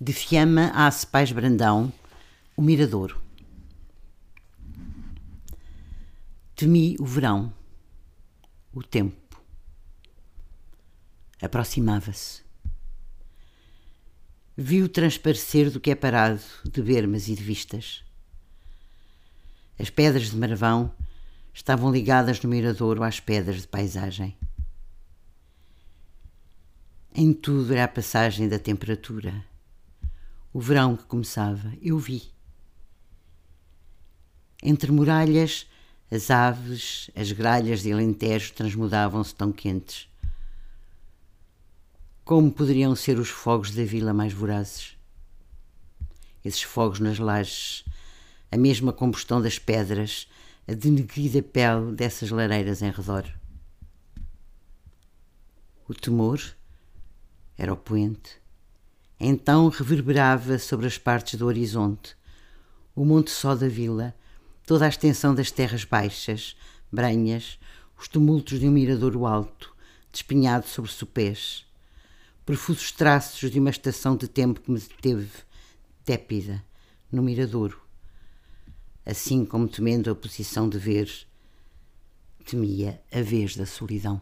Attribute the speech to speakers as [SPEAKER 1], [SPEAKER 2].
[SPEAKER 1] De Fiamma a Cepais Brandão, o Miradouro. Temi o verão, o tempo. Aproximava-se. Vi-o transparecer do que é parado de bermas e de vistas. As pedras de Marvão estavam ligadas no miradouro às pedras de paisagem. Em tudo era a passagem da temperatura. O verão que começava, eu vi. Entre muralhas, as aves, as gralhas de Alentejo transmudavam-se tão quentes. Como poderiam ser os fogos da vila mais vorazes? Esses fogos nas lajes, a mesma combustão das pedras, a denegrida pele dessas lareiras em redor. O temor era o poente. Então reverberava sobre as partes do horizonte o monte só da vila, toda a extensão das terras baixas, branhas, os tumultos de um miradouro alto, despenhado sobre sopés, profusos traços de uma estação de tempo que me deteve, tépida, no miradouro. Assim como temendo a posição de ver, temia a vez da solidão.